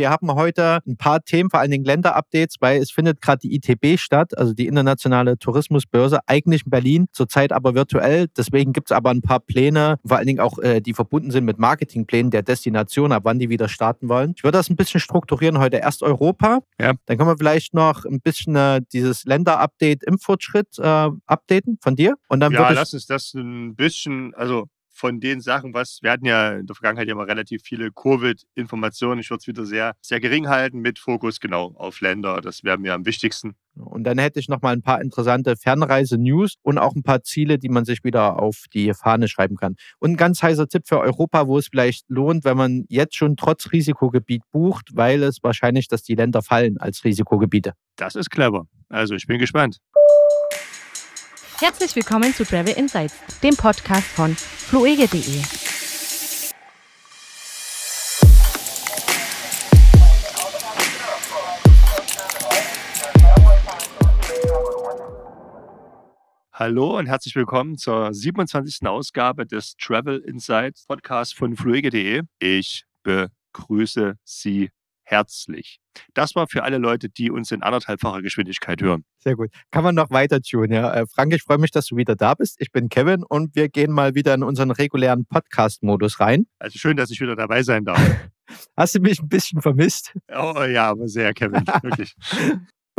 Wir haben heute ein paar Themen, vor allen Dingen Länderupdates, weil es findet gerade die ITB statt, also die internationale Tourismusbörse, eigentlich in Berlin, zurzeit aber virtuell. Deswegen gibt es aber ein paar Pläne, vor allen Dingen auch, äh, die verbunden sind mit Marketingplänen der Destination, ab wann die wieder starten wollen. Ich würde das ein bisschen strukturieren heute. Erst Europa, Ja. dann können wir vielleicht noch ein bisschen äh, dieses Länderupdate im Fortschritt äh, updaten von dir. Und dann Ja, lass uns das ein bisschen, also von den Sachen, was, wir hatten ja in der Vergangenheit ja mal relativ viele Covid-Informationen. Ich würde es wieder sehr, sehr gering halten mit Fokus genau auf Länder. Das wäre mir am wichtigsten. Und dann hätte ich noch mal ein paar interessante Fernreise-News und auch ein paar Ziele, die man sich wieder auf die Fahne schreiben kann. Und ein ganz heißer Tipp für Europa, wo es vielleicht lohnt, wenn man jetzt schon trotz Risikogebiet bucht, weil es wahrscheinlich, dass die Länder fallen als Risikogebiete. Das ist clever. Also ich bin gespannt. Herzlich willkommen zu Travel Insights, dem Podcast von fluege.de. Hallo und herzlich willkommen zur 27. Ausgabe des Travel Insights Podcasts von fluege.de. Ich begrüße Sie herzlich. Das war für alle Leute, die uns in anderthalbfacher Geschwindigkeit hören. Sehr gut. Kann man noch weiter tun, ja. Äh, Frank, ich freue mich, dass du wieder da bist. Ich bin Kevin und wir gehen mal wieder in unseren regulären Podcast-Modus rein. Also schön, dass ich wieder dabei sein darf. Hast du mich ein bisschen vermisst? Oh ja, aber sehr, Kevin. Wirklich.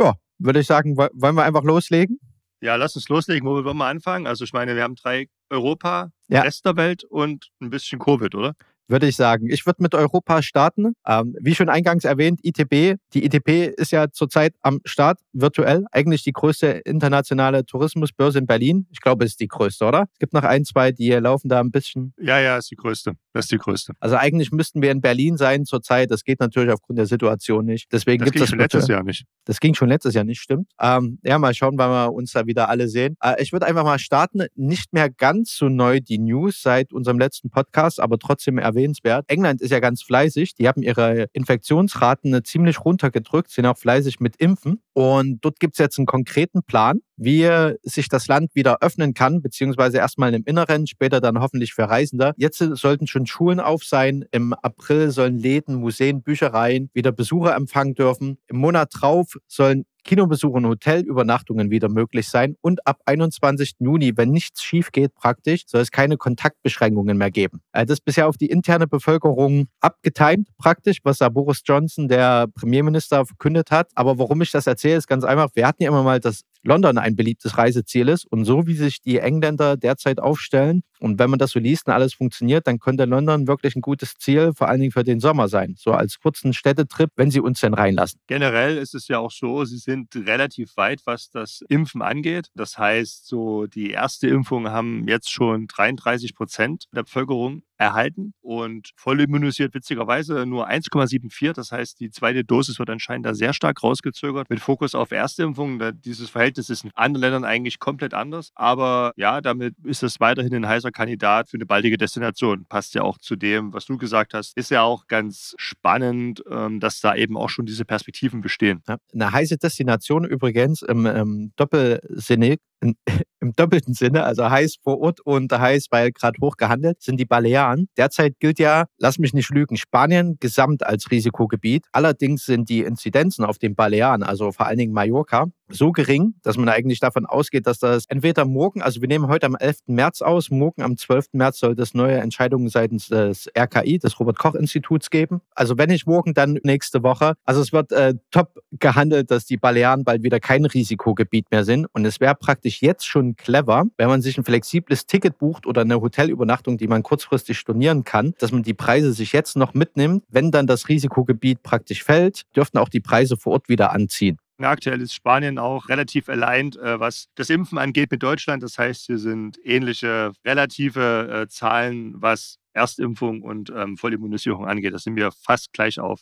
Ja, würde ich sagen, wo- wollen wir einfach loslegen? Ja, lass uns loslegen. Wo wollen wir anfangen? Also ich meine, wir haben drei Europa, Ja. Rest der Welt und ein bisschen Covid, oder? Würde ich sagen. Ich würde mit Europa starten. Ähm, wie schon eingangs erwähnt, ITB. Die ITB ist ja zurzeit am Start, virtuell. Eigentlich die größte internationale Tourismusbörse in Berlin. Ich glaube, es ist die größte, oder? Es gibt noch ein, zwei, die laufen da ein bisschen. Ja, ja, ist die größte. Das ist die größte. Also eigentlich müssten wir in Berlin sein zurzeit. Das geht natürlich aufgrund der Situation nicht. Deswegen Das gibt ging es schon letztes Jahr nicht. das ging schon letztes Jahr nicht, stimmt. Ähm, ja, mal schauen, wann wir uns da wieder alle sehen. Äh, ich würde einfach mal starten. Nicht mehr ganz so neu die News seit unserem letzten Podcast, aber trotzdem erwähnenswert. England ist ja ganz fleißig. Die haben ihre Infektionsraten äh, ziemlich runtergedrückt, sind auch fleißig mit Impfen. Und dort gibt es jetzt einen konkreten Plan, wie sich das Land wieder öffnen kann, beziehungsweise erstmal im Inneren, später dann hoffentlich für Reisende. Jetzt äh, sollten schon Schulen auf sein. Im April sollen Läden, Museen, Büchereien wieder Besucher empfangen dürfen. Im Monat drauf sollen Kinobesuche und Hotelübernachtungen wieder möglich sein. Und ab 21. Juni, wenn nichts schief geht praktisch, soll es keine Kontaktbeschränkungen mehr geben. Äh, Das ist bisher auf die interne Bevölkerung abgetimt praktisch, was da Boris Johnson, der Premierminister, verkündet hat. Aber warum ich das erzähle, ist ganz einfach. Wir hatten ja immer mal, dass London ein beliebtes Reiseziel ist. Und so wie sich die Engländer derzeit aufstellen und wenn man das so liest und alles funktioniert, dann könnte London wirklich ein gutes Ziel, vor allen Dingen für den Sommer sein. So als kurzen Städtetrip, wenn sie uns denn reinlassen. Generell ist es ja auch so, sie sind relativ weit, was das Impfen angeht. Das heißt, so die erste Impfung haben jetzt schon 33 Prozent der Bevölkerung erhalten und voll immunisiert witzigerweise nur 1,74. Das heißt, die zweite Dosis wird anscheinend da sehr stark rausgezögert mit Fokus auf Erstimpfung. Da Dieses Verhältnis ist in anderen Ländern eigentlich komplett anders. Aber ja, damit ist es weiterhin ein heißer Kandidat für eine baldige Destination. Passt ja auch zu dem, was du gesagt hast. Ist ja auch ganz spannend, ähm, dass da eben auch schon diese Perspektiven bestehen. Eine heiße Destination übrigens im, im Doppelsinne, in, im doppelten Sinne, also heiß vor Ort und heiß, weil gerade hoch gehandelt, sind die Balearen. Derzeit gilt ja, lass mich nicht lügen, Spanien gesamt als Risikogebiet. Allerdings sind die Inzidenzen auf den Balearen, also vor allen Dingen Mallorca, so gering, dass man eigentlich davon ausgeht, dass das entweder morgen, also wir nehmen heute am 11. März aus, morgen am 12. März soll es neue Entscheidungen seitens des RKI, des Robert-Koch-Instituts geben. Also wenn nicht morgen, dann nächste Woche. Also es wird äh, top gehandelt, dass die Balearen bald wieder kein Risikogebiet mehr sind. Und es wäre praktisch jetzt schon clever, wenn man sich ein flexibles Ticket bucht oder eine Hotelübernachtung, die man kurzfristig stornieren kann, dass man die Preise sich jetzt noch mitnimmt. Wenn dann das Risikogebiet praktisch fällt, dürften auch die Preise vor Ort wieder anziehen. Aktuell ist Spanien auch relativ aligned, äh, was das Impfen angeht mit Deutschland. Das heißt, hier sind ähnliche relative äh, Zahlen, was Erstimpfung und ähm, Vollimmunisierung angeht. Das sind wir fast gleich auf.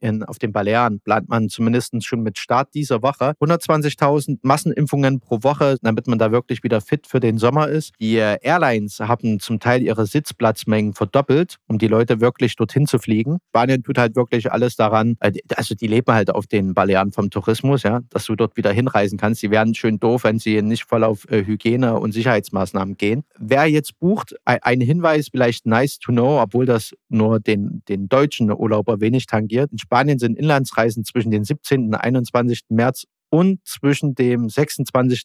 in, auf den Balearen plant man zumindest schon mit Start dieser Woche 120.000 Massenimpfungen pro Woche, damit man da wirklich wieder fit für den Sommer ist. Die äh, Airlines haben zum Teil ihre Sitzplatzmengen verdoppelt, um die Leute wirklich dorthin zu fliegen. Spanien tut halt wirklich alles daran, äh, also die leben halt auf den Balearen vom Tourismus, ja, dass du dort wieder hinreisen kannst. Die wären schön doof, wenn sie nicht voll auf äh, Hygiene und Sicherheitsmaßnahmen gehen. Wer jetzt bucht, ein Hinweis, vielleicht nice nice to know, obwohl das nur den, den deutschen Urlauber wenig tangiert. In Spanien sind Inlandsreisen zwischen den 17. und 21. März und zwischen dem 26.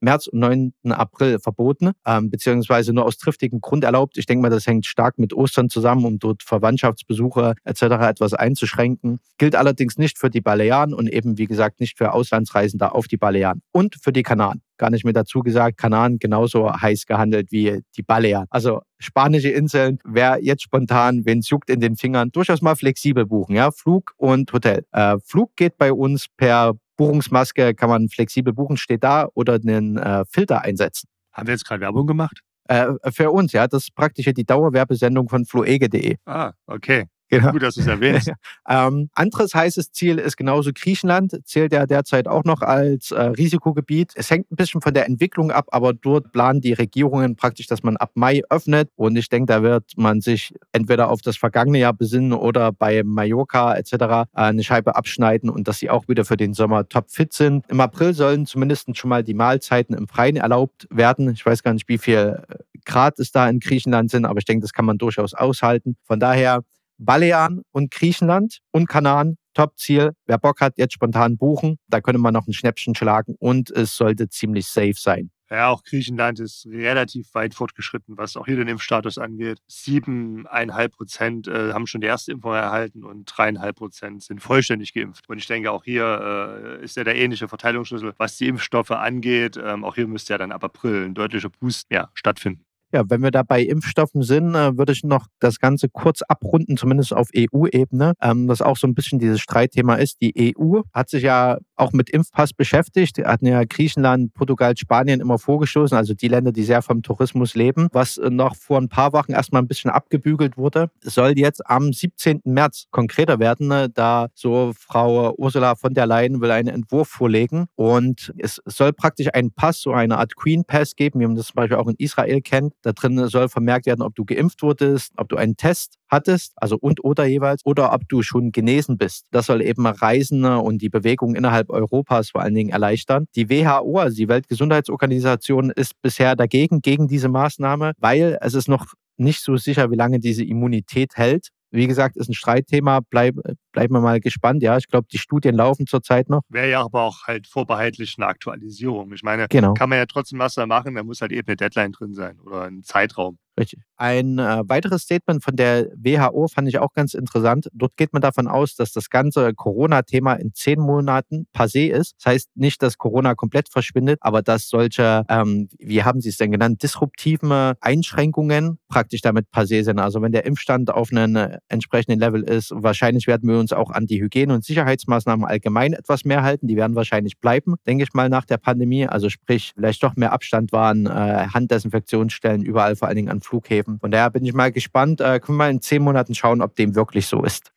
März und 9. April verboten, ähm, beziehungsweise nur aus triftigem Grund erlaubt. Ich denke mal, das hängt stark mit Ostern zusammen, um dort Verwandtschaftsbesuche etc. etwas einzuschränken. Gilt allerdings nicht für die Balearen und eben, wie gesagt, nicht für Auslandsreisende auf die Balearen und für die Kanaren. Gar nicht mehr dazu gesagt, Kanaren genauso heiß gehandelt wie die Balearen. Also spanische Inseln, wer jetzt spontan, wenn es juckt in den Fingern, durchaus mal flexibel buchen, ja, Flug und Hotel. Äh, Flug geht bei uns per Buchungsmaske kann man flexibel buchen, steht da oder einen äh, Filter einsetzen. Haben wir jetzt gerade Werbung gemacht? Äh, für uns, ja. Das ist praktisch die Dauerwerbesendung von fluege.de. Ah, okay. Genau. Gut, dass du es erwähnst. ähm, anderes heißes Ziel ist genauso Griechenland, zählt ja derzeit auch noch als äh, Risikogebiet. Es hängt ein bisschen von der Entwicklung ab, aber dort planen die Regierungen praktisch, dass man ab Mai öffnet. Und ich denke, da wird man sich entweder auf das vergangene Jahr besinnen oder bei Mallorca etc. Äh, eine Scheibe abschneiden und dass sie auch wieder für den Sommer topfit sind. Im April sollen zumindest schon mal die Mahlzeiten im Freien erlaubt werden. Ich weiß gar nicht, wie viel äh, Grad es da in Griechenland sind, aber ich denke, das kann man durchaus aushalten. Von daher Balearen und Griechenland und Kanaren. Top-Ziel. Wer Bock hat, jetzt spontan buchen. Da könnte man noch ein Schnäppchen schlagen und es sollte ziemlich safe sein. Ja, auch Griechenland ist relativ weit fortgeschritten, was auch hier den Impfstatus angeht. Siebeneinhalb Prozent äh, haben schon die erste Impfung erhalten und dreieinhalb Prozent sind vollständig geimpft. Und ich denke, auch hier äh, ist ja der ähnliche Verteilungsschlüssel, was die Impfstoffe angeht. Ähm, auch hier müsste ja dann ab April ein deutlicher Boost ja, stattfinden. Ja, wenn wir da bei Impfstoffen sind, äh, würde ich noch das Ganze kurz abrunden, zumindest auf EU-Ebene, ähm, das auch so ein bisschen dieses Streitthema ist. Die EU hat sich ja auch mit Impfpass beschäftigt, hatten ja Griechenland, Portugal, Spanien immer vorgestoßen, also die Länder, die sehr vom Tourismus leben, was äh, noch vor ein paar Wochen erstmal ein bisschen abgebügelt wurde, soll jetzt am 17. März konkreter werden, ne, da so Frau Ursula von der Leyen will einen Entwurf vorlegen und es soll praktisch einen Pass, so eine Art Queen Pass geben, wie man das zum Beispiel auch in Israel kennt, da drin soll vermerkt werden, ob du geimpft wurdest, ob du einen Test hattest, also und oder jeweils, oder ob du schon genesen bist. Das soll eben Reisende und die Bewegung innerhalb Europas vor allen Dingen erleichtern. Die WHO, also die Weltgesundheitsorganisation, ist bisher dagegen, gegen diese Maßnahme, weil es ist noch nicht so sicher, wie lange diese Immunität hält. Wie gesagt, ist ein Streitthema. Bleib, bleiben wir mal gespannt. Ja, ich glaube, die Studien laufen zurzeit noch. Wäre ja aber auch halt vorbehaltlich eine Aktualisierung. Ich meine, genau. kann man ja trotzdem was da machen, da muss halt eben eine Deadline drin sein oder ein Zeitraum. Richtig. Ein äh, weiteres Statement von der WHO fand ich auch ganz interessant. Dort geht man davon aus, dass das ganze Corona-Thema in zehn Monaten passé ist. Das heißt nicht, dass Corona komplett verschwindet, aber dass solche, ähm, wie haben Sie es denn genannt, disruptiven Einschränkungen praktisch damit passé sind. Also wenn der Impfstand auf einem äh, entsprechenden Level ist, wahrscheinlich werden wir uns auch an die Hygiene- und Sicherheitsmaßnahmen allgemein etwas mehr halten. Die werden wahrscheinlich bleiben, denke ich mal, nach der Pandemie. Also sprich, vielleicht doch mehr Abstand waren, äh, Handdesinfektionsstellen überall, vor allen Dingen an Flughäfen. Von daher bin ich mal gespannt. Äh, können wir mal in zehn Monaten schauen, ob dem wirklich so ist.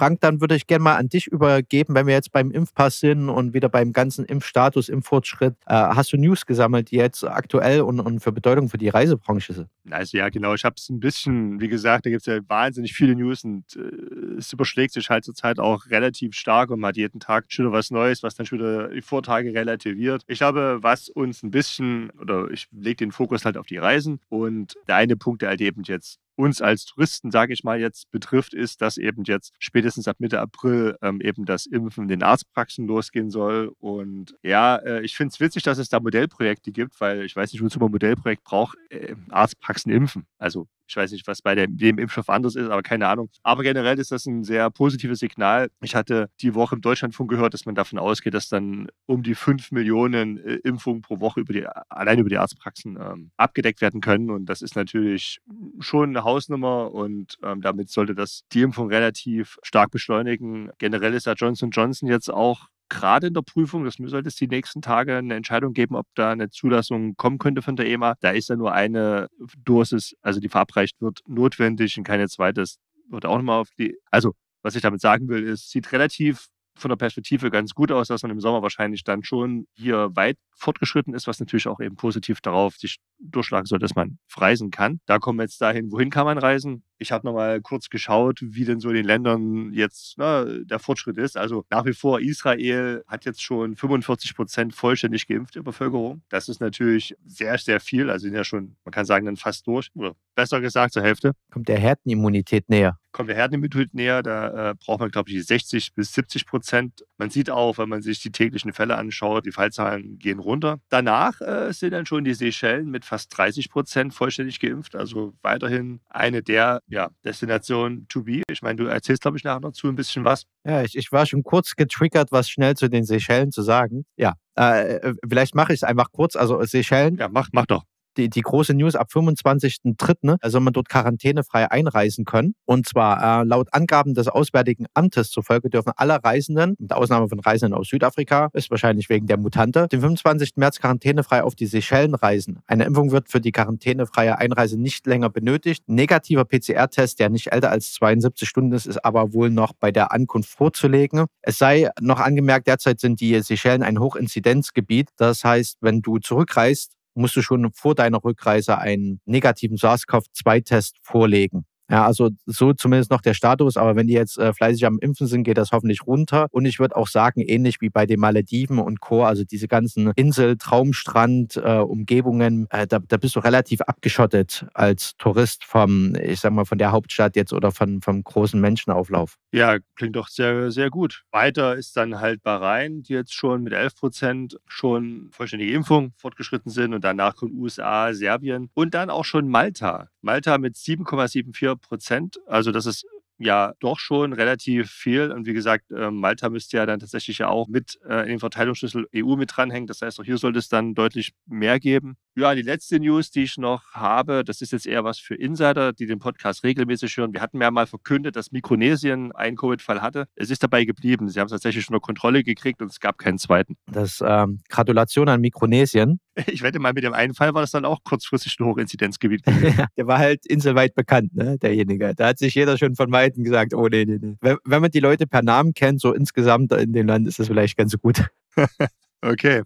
Frank, dann würde ich gerne mal an dich übergeben, wenn wir jetzt beim Impfpass sind und wieder beim ganzen Impfstatus, Impffortschritt. Äh, hast du News gesammelt, die jetzt aktuell und, und für Bedeutung für die Reisebranche sind? Also ja, genau. Ich habe es ein bisschen, wie gesagt, da gibt es ja wahnsinnig viele News und äh, es überschlägt sich halt zurzeit auch relativ stark und man hat jeden Tag schon wieder was Neues, was dann schon wieder die Vortage relativiert. Ich glaube, was uns ein bisschen, oder ich lege den Fokus halt auf die Reisen und der eine Punkt, der halt eben jetzt uns als Touristen, sage ich mal jetzt, betrifft, ist, dass eben jetzt spätestens ab Mitte April ähm, eben das Impfen in den Arztpraxen losgehen soll. Und ja, äh, ich finde es witzig, dass es da Modellprojekte gibt, weil ich weiß nicht, wozu man Modellprojekt braucht, äh, Arztpraxen impfen. Also ich weiß nicht, was bei dem, Impfstoff anders ist, aber keine Ahnung. Aber generell ist das ein sehr positives Signal. Ich hatte die Woche im Deutschlandfunk gehört, dass man davon ausgeht, dass dann um die 5 Millionen äh, Impfungen pro Woche über die, allein über die Arztpraxen ähm, abgedeckt werden können. Und das ist natürlich schon eine Hausnummer und ähm, damit sollte das die Impfung relativ stark beschleunigen. Generell ist ja Johnson Johnson jetzt auch gerade in der Prüfung, das sollte es die nächsten Tage eine Entscheidung geben, ob da eine Zulassung kommen könnte von der EMA. Da ist ja nur eine Dosis, also die verabreicht wird, notwendig und keine zweite wird auch nochmal auf die. Also, was ich damit sagen will, ist, sieht relativ von der Perspektive ganz gut aus, dass man im Sommer wahrscheinlich dann schon hier weit fortgeschritten ist, was natürlich auch eben positiv darauf sich durchschlagen soll, dass man reisen kann. Da kommen wir jetzt dahin, wohin kann man reisen? Ich habe nochmal kurz geschaut, wie denn so in den Ländern jetzt na, der Fortschritt ist. Also nach wie vor, Israel hat jetzt schon 45 Prozent vollständig geimpfte Bevölkerung. Das ist natürlich sehr, sehr viel. Also sind ja schon, man kann sagen, dann fast durch. Oder besser gesagt, zur Hälfte. Kommt der Herdenimmunität näher kommt der Herdenimmunität näher. Da äh, braucht man, glaube ich, 60 bis 70 Prozent. Man sieht auch, wenn man sich die täglichen Fälle anschaut, die Fallzahlen gehen runter. Danach äh, sind dann schon die Seychellen mit fast 30 Prozent vollständig geimpft. Also weiterhin eine der ja, Destinationen to be. Ich meine, du erzählst, glaube ich, nachher noch zu ein bisschen was. Ja, ich, ich war schon kurz getriggert, was schnell zu den Seychellen zu sagen. Ja, äh, äh vielleicht mache ich es einfach kurz. Also Seychellen. Ja, mach, mach doch die, die große News ab 25.03. Ne, soll man dort quarantänefrei einreisen können. Und zwar äh, laut Angaben des Auswärtigen Amtes zufolge dürfen alle Reisenden, mit Ausnahme von Reisenden aus Südafrika, ist wahrscheinlich wegen der Mutante, den 25. März quarantänefrei auf die Seychellen reisen. Eine Impfung wird für die quarantänefreie Einreise nicht länger benötigt. Negativer PCR-Test, der nicht älter als 72 Stunden ist, ist aber wohl noch bei der Ankunft vorzulegen. Es sei noch angemerkt, derzeit sind die Seychellen ein Hochinzidenzgebiet. Das heißt, wenn du zurückreist, musst du schon vor deiner Rückreise einen negativen SARS-CoV-2-Test vorlegen. Ja, also so zumindest noch der Status. Aber wenn die jetzt äh, fleißig am Impfen sind, geht das hoffentlich runter. Und ich würde auch sagen, ähnlich wie bei den Malediven und Co., also diese ganzen Insel, Traumstrand, äh, Umgebungen, äh, da, da bist du relativ abgeschottet als Tourist vom, ich sag mal, von der Hauptstadt jetzt oder von, vom großen Menschenauflauf. Ja, klingt doch sehr, sehr gut. Weiter ist dann halt Bahrain, die jetzt schon mit 11 Prozent schon vollständige Impfung fortgeschritten sind. Und danach kommt USA, Serbien und dann auch schon Malta. Malta mit 7,74 Prozent. Also das ist ja doch schon relativ viel. Und wie gesagt, ähm, Malta müsste ja dann tatsächlich ja auch mit äh, in den Verteilungsschlüssel EU mit dranhängen. Das heißt, auch hier sollte es dann deutlich mehr geben. Ja, die letzte News, die ich noch habe, das ist jetzt eher was für Insider, die den Podcast regelmäßig hören. Wir hatten ja mal verkündet, dass Mikronesien einen Covid-Fall hatte. Es ist dabei geblieben. Sie haben es tatsächlich unter Kontrolle gekriegt und es gab keinen zweiten. Das ähm, Gratulation an Mikronesien. Ich wette mal, mit dem einen Fall war das dann auch kurzfristig ein Hochinzidenzgebiet. der war halt inselweit bekannt, ne, derjenige. Da hat sich jeder schon von Weitem gesagt, oh nee, nee, nee. Wenn, wenn man die Leute per Namen kennt, so insgesamt in dem Land, ist das vielleicht ganz gut. okay.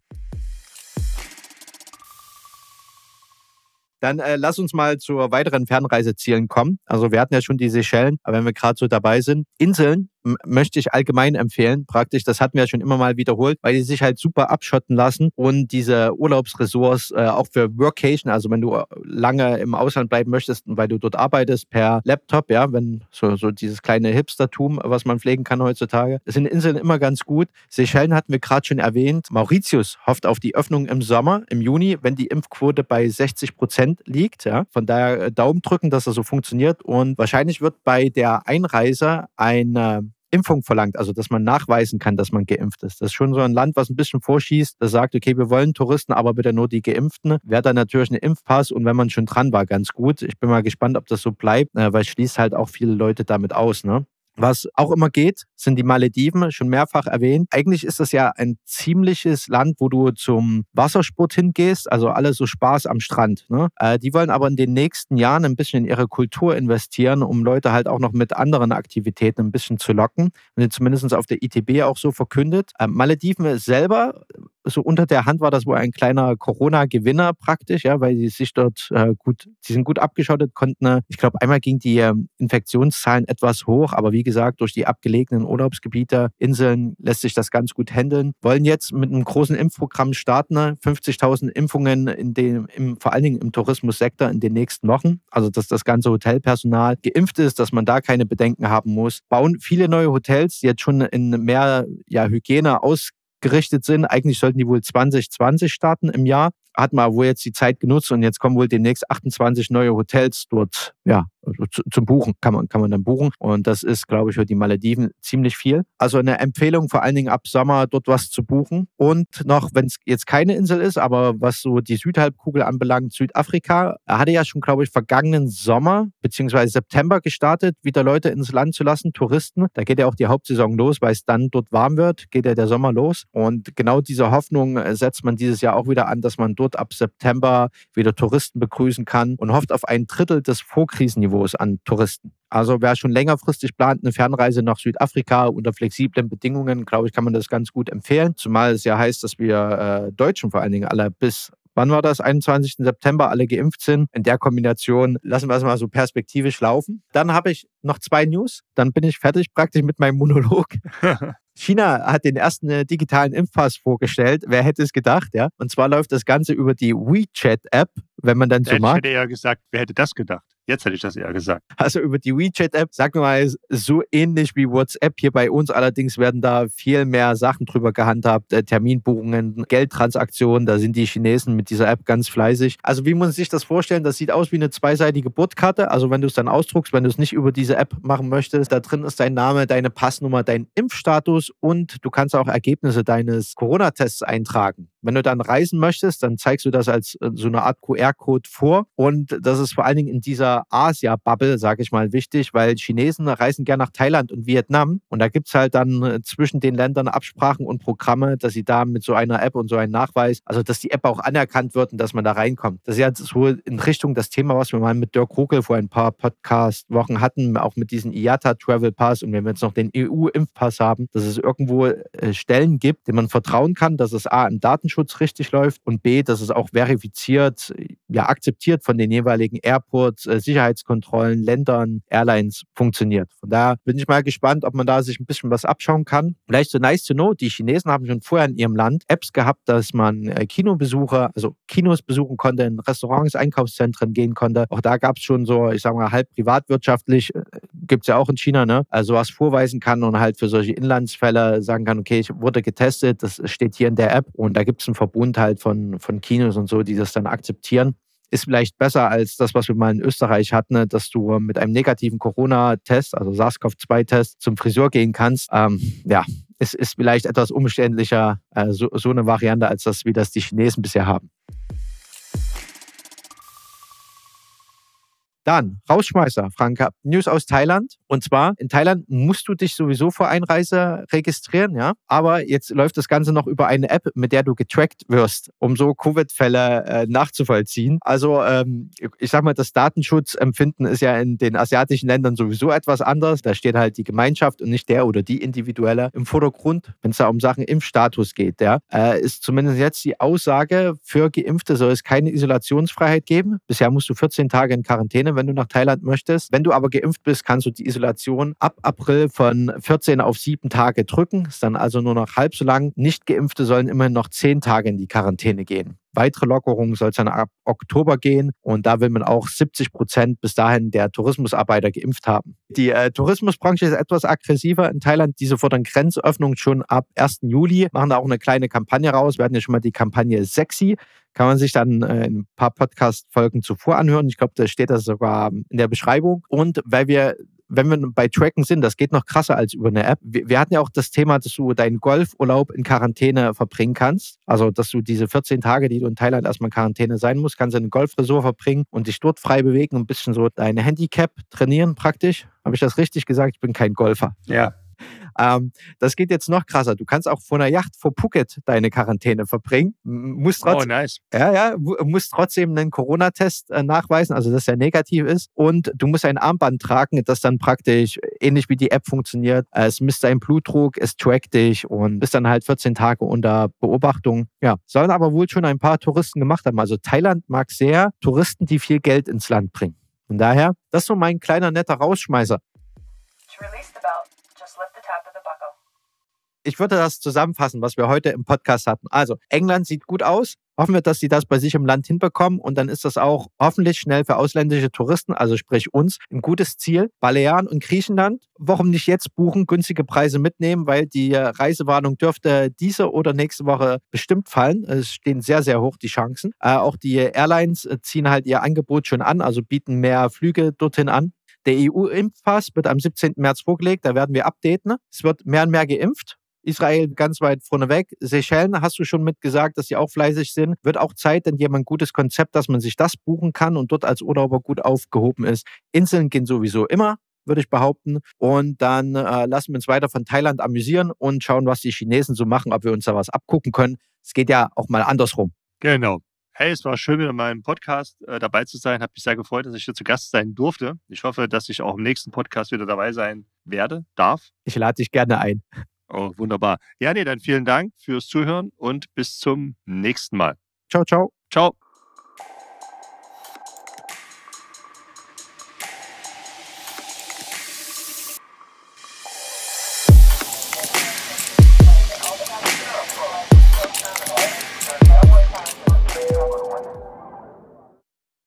Dann äh, lass uns mal zu weiteren Fernreisezielen kommen. Also wir hatten ja schon die Seychellen, aber wenn wir gerade so dabei sind, Inseln möchte ich allgemein empfehlen. Praktisch, das hatten wir ja schon immer mal wiederholt, weil die sich halt super abschotten lassen und diese Urlaubsressorts äh, auch für Workation, also wenn du lange im Ausland bleiben möchtest und weil du dort arbeitest per Laptop, ja, wenn so, so dieses kleine Hipstertum, was man pflegen kann heutzutage, sind Inseln immer ganz gut. Seychellen hatten wir gerade schon erwähnt. Mauritius hofft auf die Öffnung im Sommer, im Juni, wenn die Impfquote bei 60 Prozent liegt. Ja. Von daher äh, Daumen drücken, dass das so funktioniert und wahrscheinlich wird bei der Einreise eine Impfung verlangt, also dass man nachweisen kann, dass man geimpft ist. Das ist schon so ein Land, was ein bisschen vorschießt, das sagt, okay, wir wollen Touristen, aber bitte nur die Geimpften. Wäre dann natürlich ein Impfpass und wenn man schon dran war, ganz gut. Ich bin mal gespannt, ob das so bleibt, äh, weil es schließt halt auch viele Leute damit aus. Ne? Was auch immer geht, sind die Malediven, schon mehrfach erwähnt. Eigentlich ist das ja ein ziemliches Land, wo du zum Wassersport hingehst, also alles so Spaß am Strand. Ne? Äh, die wollen aber in den nächsten Jahren ein bisschen in ihre Kultur investieren, um Leute halt auch noch mit anderen Aktivitäten ein bisschen zu locken. Und zumindest auf der ITB auch so verkündet. Äh, Malediven selber so unter der Hand war das wohl ein kleiner Corona-Gewinner praktisch, ja, weil sie sich dort äh, gut, sie sind gut abgeschottet, konnten, äh, ich glaube, einmal ging die äh, Infektionszahlen etwas hoch, aber wie gesagt, durch die abgelegenen Urlaubsgebiete, Inseln lässt sich das ganz gut handeln. Wollen jetzt mit einem großen Impfprogramm starten, 50.000 Impfungen in dem, im, vor allen Dingen im Tourismussektor in den nächsten Wochen. Also, dass das ganze Hotelpersonal geimpft ist, dass man da keine Bedenken haben muss. Bauen viele neue Hotels, die jetzt schon in mehr ja, Hygiene aus gerichtet sind. Eigentlich sollten die wohl 2020 starten im Jahr. Hat man wohl jetzt die Zeit genutzt und jetzt kommen wohl demnächst 28 neue Hotels dort ja, also zum Buchen kann man, kann man dann buchen. Und das ist, glaube ich, für die Malediven ziemlich viel. Also eine Empfehlung, vor allen Dingen ab Sommer dort was zu buchen. Und noch, wenn es jetzt keine Insel ist, aber was so die Südhalbkugel anbelangt, Südafrika, hatte ja schon, glaube ich, vergangenen Sommer bzw. September gestartet, wieder Leute ins Land zu lassen, Touristen. Da geht ja auch die Hauptsaison los, weil es dann dort warm wird, geht ja der Sommer los. Und genau diese Hoffnung äh, setzt man dieses Jahr auch wieder an, dass man dort ab September wieder Touristen begrüßen kann und hofft auf ein Drittel des Vorkriegers Vorkrisenniveaus an Touristen. Also wer schon längerfristig plant, eine Fernreise nach Südafrika unter flexiblen Bedingungen, glaube ich, kann man das ganz gut empfehlen. Zumal es ja heißt, dass wir äh, Deutschen vor allen Dingen alle bis wann war das? 21. September alle geimpft sind. In der Kombination lassen wir es mal so perspektivisch laufen. Dann habe ich noch zwei News. Dann bin ich fertig praktisch mit meinem Monolog. China hat den ersten äh, digitalen Impfpass vorgestellt. Wer hätte es gedacht, ja? Und zwar läuft das Ganze über die WeChat-App, wenn man dann so mag. Ich hätte ja gesagt, wer hätte das gedacht? Jetzt hätte ich das eher gesagt. Also über die WeChat-App, sagen wir mal, so ähnlich wie WhatsApp hier bei uns. Allerdings werden da viel mehr Sachen drüber gehandhabt. Äh, Terminbuchungen, Geldtransaktionen, da sind die Chinesen mit dieser App ganz fleißig. Also wie muss man sich das vorstellen? Das sieht aus wie eine zweiseitige Bordkarte. Also wenn du es dann ausdruckst, wenn du es nicht über diese App machen möchtest, da drin ist dein Name, deine Passnummer, dein Impfstatus und du kannst auch Ergebnisse deines Corona-Tests eintragen. Wenn du dann reisen möchtest, dann zeigst du das als äh, so eine Art QR-Code vor. Und das ist vor allen Dingen in dieser Asia-Bubble, sage ich mal, wichtig, weil Chinesen reisen gerne nach Thailand und Vietnam. Und da gibt es halt dann äh, zwischen den Ländern Absprachen und Programme, dass sie da mit so einer App und so einem Nachweis, also dass die App auch anerkannt wird und dass man da reinkommt. Das ist ja so in Richtung das Thema, was wir mal mit Dirk Ruckel vor ein paar Podcast-Wochen hatten, auch mit diesem IATA Travel Pass. Und wenn wir jetzt noch den EU-Impfpass haben, dass es irgendwo äh, Stellen gibt, denen man vertrauen kann, dass es A im Datenschutz Datenschutz richtig läuft und B, dass es auch verifiziert, ja, akzeptiert von den jeweiligen Airports, äh, Sicherheitskontrollen, Ländern, Airlines funktioniert. Von daher bin ich mal gespannt, ob man da sich ein bisschen was abschauen kann. Vielleicht so nice to know, die Chinesen haben schon vorher in ihrem Land Apps gehabt, dass man äh, Kinobesucher, also Kinos besuchen konnte, in Restaurants, Einkaufszentren gehen konnte. Auch da gab es schon so, ich sage mal, halb privatwirtschaftlich, äh, gibt es ja auch in China, ne? Also was vorweisen kann und halt für solche Inlandsfälle sagen kann, okay, ich wurde getestet, das steht hier in der App und da gibt es einen Verbund halt von, von Kinos und so, die das dann akzeptieren. Ist vielleicht besser als das, was wir mal in Österreich hatten, ne, dass du mit einem negativen Corona-Test, also SARS-CoV-2-Test, zum Friseur gehen kannst. Ähm, ja, es ist vielleicht etwas umständlicher, äh, so, so eine Variante, als das, wie das die Chinesen bisher haben. Dann, Rausschmeißer, Franka. News aus Thailand. Und zwar, in Thailand musst du dich sowieso vor Einreise registrieren, ja. Aber jetzt läuft das Ganze noch über eine App, mit der du getrackt wirst, um so Covid-Fälle äh, nachzuvollziehen. Also, ähm, ich sag mal, das Datenschutzempfinden ist ja in den asiatischen Ländern sowieso etwas anders. Da steht halt die Gemeinschaft und nicht der oder die Individuelle im Vordergrund, wenn es da um Sachen Impfstatus geht, ja. Äh, ist zumindest jetzt die Aussage, für Geimpfte soll es keine Isolationsfreiheit geben. Bisher musst du 14 Tage in Quarantäne wenn du nach Thailand möchtest. Wenn du aber geimpft bist, kannst du die Isolation ab April von 14 auf 7 Tage drücken. Ist dann also nur noch halb so lang. Nicht-Geimpfte sollen immerhin noch 10 Tage in die Quarantäne gehen. Weitere Lockerungen soll es dann ab Oktober gehen und da will man auch 70 Prozent bis dahin der Tourismusarbeiter geimpft haben. Die äh, Tourismusbranche ist etwas aggressiver in Thailand. Diese fordern Grenzöffnung schon ab 1. Juli, machen da auch eine kleine Kampagne raus. Wir hatten ja schon mal die Kampagne Sexy. Kann man sich dann äh, ein paar Podcast-Folgen zuvor anhören. Ich glaube, da steht das sogar in der Beschreibung. Und weil wir wenn wir bei Tracken sind, das geht noch krasser als über eine App. Wir, hatten ja auch das Thema, dass du deinen Golfurlaub in Quarantäne verbringen kannst. Also, dass du diese 14 Tage, die du in Thailand erstmal in Quarantäne sein musst, kannst du in ein Golfresort verbringen und dich dort frei bewegen und ein bisschen so deine Handicap trainieren praktisch. Habe ich das richtig gesagt? Ich bin kein Golfer. Ja. Ähm, das geht jetzt noch krasser. Du kannst auch von der Yacht vor Phuket deine Quarantäne verbringen. Musst trotzdem, oh, nice. Ja, ja, musst trotzdem einen Corona-Test äh, nachweisen, also dass er negativ ist. Und du musst ein Armband tragen, das dann praktisch ähnlich wie die App funktioniert. Es misst deinen Blutdruck, es trackt dich und bist dann halt 14 Tage unter Beobachtung. Ja, sollen aber wohl schon ein paar Touristen gemacht haben. Also Thailand mag sehr Touristen, die viel Geld ins Land bringen. Von daher, das ist so mein kleiner netter Rausschmeißer. Ich würde das zusammenfassen, was wir heute im Podcast hatten. Also, England sieht gut aus. Hoffen wir, dass sie das bei sich im Land hinbekommen. Und dann ist das auch hoffentlich schnell für ausländische Touristen, also sprich uns, ein gutes Ziel. Balearen und Griechenland, warum nicht jetzt buchen, günstige Preise mitnehmen, weil die Reisewarnung dürfte diese oder nächste Woche bestimmt fallen. Es stehen sehr, sehr hoch die Chancen. Äh, auch die Airlines ziehen halt ihr Angebot schon an, also bieten mehr Flüge dorthin an. Der EU-Impfpass wird am 17. März vorgelegt, da werden wir updaten. Es wird mehr und mehr geimpft. Israel ganz weit vorneweg. Seychellen hast du schon mitgesagt, dass sie auch fleißig sind. Wird auch Zeit, denn die haben ein gutes Konzept, dass man sich das buchen kann und dort als Urlauber gut aufgehoben ist. Inseln gehen sowieso immer würde ich behaupten. Und dann äh, lassen wir uns weiter von Thailand amüsieren und schauen, was die Chinesen so machen, ob wir uns da was abgucken können. Es geht ja auch mal andersrum. Genau. Hey, es war schön, wieder in meinem Podcast äh, dabei zu sein. Hat mich sehr gefreut, dass ich hier zu Gast sein durfte. Ich hoffe, dass ich auch im nächsten Podcast wieder dabei sein werde, darf. Ich lade dich gerne ein. Oh, wunderbar. Ja, nee, dann vielen Dank fürs Zuhören und bis zum nächsten Mal. Ciao, ciao. Ciao.